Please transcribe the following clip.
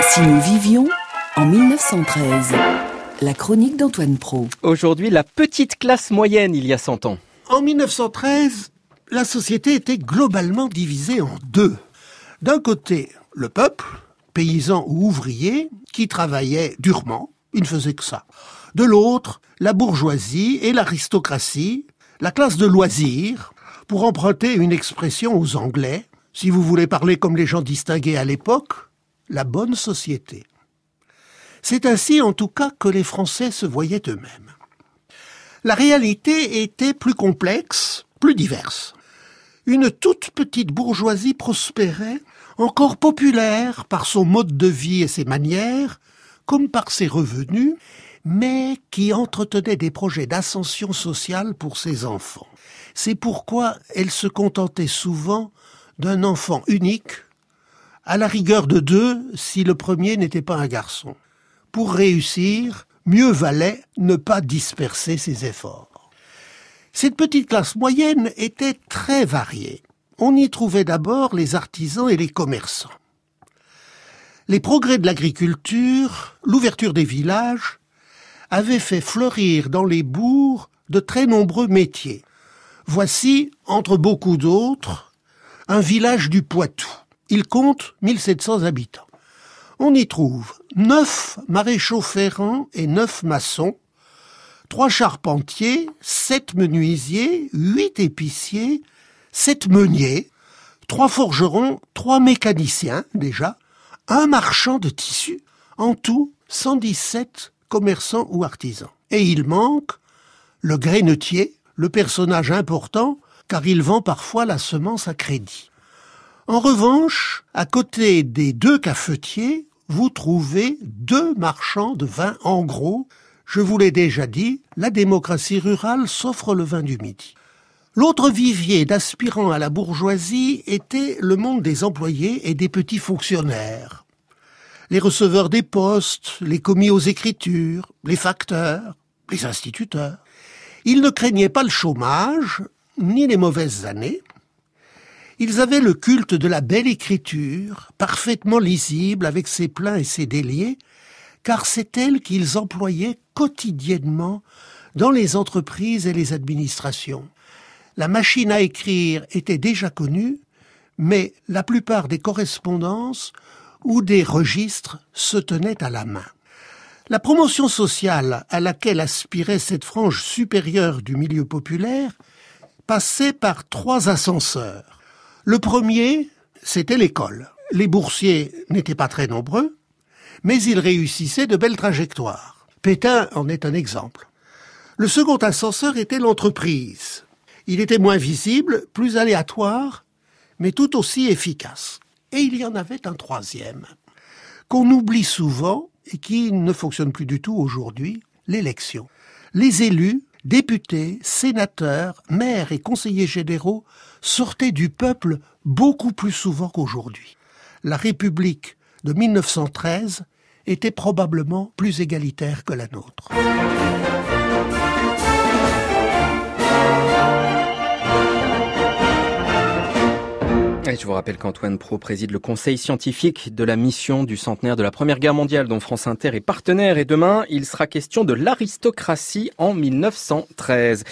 Si nous vivions en 1913, la chronique d'Antoine Pro. Aujourd'hui, la petite classe moyenne il y a 100 ans. En 1913, la société était globalement divisée en deux. D'un côté, le peuple, paysan ou ouvrier, qui travaillait durement, il ne faisait que ça. De l'autre, la bourgeoisie et l'aristocratie, la classe de loisirs, pour emprunter une expression aux Anglais, si vous voulez parler comme les gens distingués à l'époque, la bonne société. C'est ainsi en tout cas que les Français se voyaient eux-mêmes. La réalité était plus complexe, plus diverse. Une toute petite bourgeoisie prospérait, encore populaire par son mode de vie et ses manières, comme par ses revenus, mais qui entretenait des projets d'ascension sociale pour ses enfants. C'est pourquoi elle se contentait souvent d'un enfant unique, à la rigueur de deux si le premier n'était pas un garçon. Pour réussir, mieux valait ne pas disperser ses efforts. Cette petite classe moyenne était très variée. On y trouvait d'abord les artisans et les commerçants. Les progrès de l'agriculture, l'ouverture des villages, avaient fait fleurir dans les bourgs de très nombreux métiers. Voici, entre beaucoup d'autres, un village du Poitou. Il compte 1700 habitants. On y trouve neuf maréchaux ferrants et neuf maçons, trois charpentiers, sept menuisiers, huit épiciers, sept meuniers, trois forgerons, trois mécaniciens déjà, un marchand de tissus, en tout 117 commerçants ou artisans. Et il manque le grainetier, le personnage important, car il vend parfois la semence à crédit. En revanche, à côté des deux cafetiers, vous trouvez deux marchands de vin en gros. Je vous l'ai déjà dit, la démocratie rurale s'offre le vin du midi. L'autre vivier d'aspirants à la bourgeoisie était le monde des employés et des petits fonctionnaires. Les receveurs des postes, les commis aux écritures, les facteurs, les instituteurs. Ils ne craignaient pas le chômage, ni les mauvaises années. Ils avaient le culte de la belle écriture, parfaitement lisible avec ses pleins et ses déliés, car c'est elle qu'ils employaient quotidiennement dans les entreprises et les administrations. La machine à écrire était déjà connue, mais la plupart des correspondances ou des registres se tenaient à la main. La promotion sociale à laquelle aspirait cette frange supérieure du milieu populaire passait par trois ascenseurs. Le premier, c'était l'école. Les boursiers n'étaient pas très nombreux, mais ils réussissaient de belles trajectoires. Pétain en est un exemple. Le second ascenseur était l'entreprise. Il était moins visible, plus aléatoire, mais tout aussi efficace. Et il y en avait un troisième, qu'on oublie souvent et qui ne fonctionne plus du tout aujourd'hui, l'élection. Les élus, députés, sénateurs, maires et conseillers généraux sortaient du peuple beaucoup plus souvent qu'aujourd'hui. La République de 1913 était probablement plus égalitaire que la nôtre. Je vous rappelle qu'Antoine Pro préside le conseil scientifique de la mission du centenaire de la Première Guerre mondiale dont France Inter est partenaire et demain il sera question de l'aristocratie en 1913.